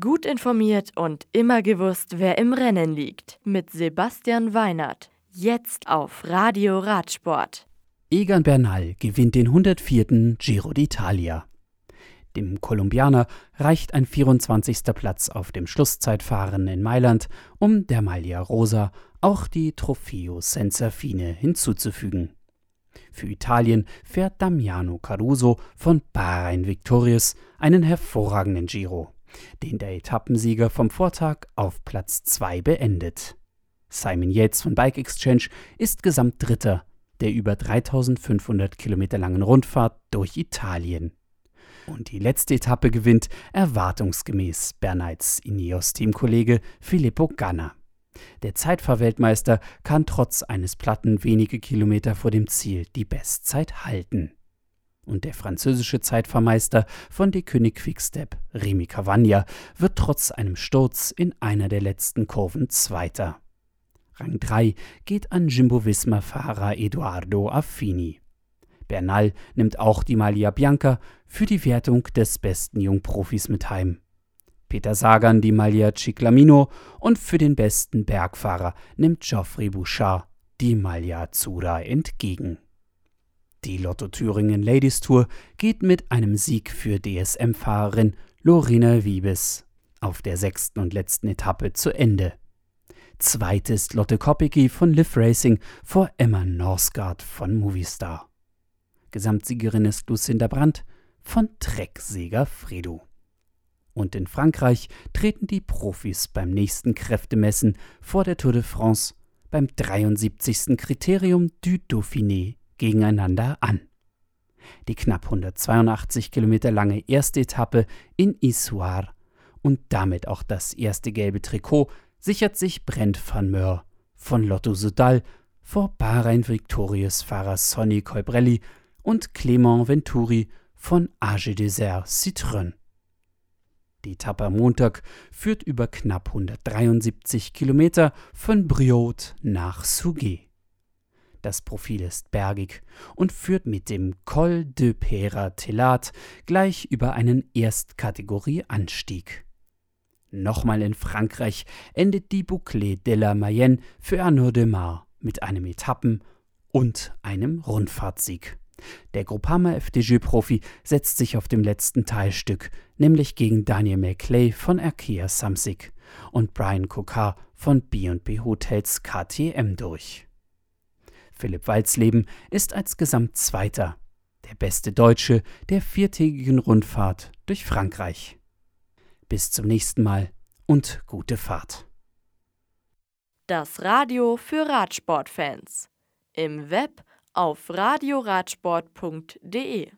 Gut informiert und immer gewusst, wer im Rennen liegt. Mit Sebastian Weinert. Jetzt auf Radio Radsport. Egan Bernal gewinnt den 104. Giro d'Italia. Dem Kolumbianer reicht ein 24. Platz auf dem Schlusszeitfahren in Mailand, um der Maglia Rosa auch die Trofeo Senza Fine hinzuzufügen. Für Italien fährt Damiano Caruso von Bahrain Victorious einen hervorragenden Giro den der Etappensieger vom Vortag auf Platz 2 beendet. Simon Yates von Bike Exchange ist Gesamtdritter der über 3500 Kilometer langen Rundfahrt durch Italien. Und die letzte Etappe gewinnt erwartungsgemäß Bernheits Ineos-Teamkollege Filippo Ganna. Der Zeitfahrweltmeister kann trotz eines Platten wenige Kilometer vor dem Ziel die Bestzeit halten und der französische Zeitvermeister von De König Quickstep, Remy Cavagna, wird trotz einem Sturz in einer der letzten Kurven Zweiter. Rang 3 geht an Jimbo-Visma-Fahrer Eduardo Affini. Bernal nimmt auch die Maglia Bianca für die Wertung des besten Jungprofis mit heim. Peter Sagan die Maglia Ciclamino und für den besten Bergfahrer nimmt Geoffrey Bouchard die Maglia Azzurra entgegen. Die Lotto Thüringen Ladies Tour geht mit einem Sieg für DSM-Fahrerin Lorena Wiebes auf der sechsten und letzten Etappe zu Ende. Zweites Lotte Kopecky von Liv Racing vor Emma Norsgaard von Movistar. Gesamtsiegerin ist Lucinda Brandt von Trecksäger Fredo. Und in Frankreich treten die Profis beim nächsten Kräftemessen vor der Tour de France beim 73. Kriterium du Dauphiné gegeneinander an. Die knapp 182 Kilometer lange erste Etappe in Issoire und damit auch das erste gelbe Trikot sichert sich Brent van Möhr von Lotto Sudal vor Bahrain Victorious Fahrer Sonny Colbrelli und Clément Venturi von AG Desert Citroën. Die Etappe am Montag führt über knapp 173 Kilometer von Brioude nach Souguet. Das Profil ist bergig und führt mit dem Col de Pera Telat gleich über einen Erstkategorie-Anstieg. Nochmal in Frankreich endet die Boucle de la Mayenne für Arnaud de Mar mit einem Etappen- und einem Rundfahrtsieg. Der Groupama FDJ-Profi setzt sich auf dem letzten Teilstück, nämlich gegen Daniel McClay von Arkea Samsic und Brian Kokar von B&B Hotels KTM durch. Philipp Walzleben ist als Gesamtzweiter, der beste Deutsche der viertägigen Rundfahrt durch Frankreich. Bis zum nächsten Mal und gute Fahrt. Das Radio für Radsportfans. Im Web auf radioradsport.de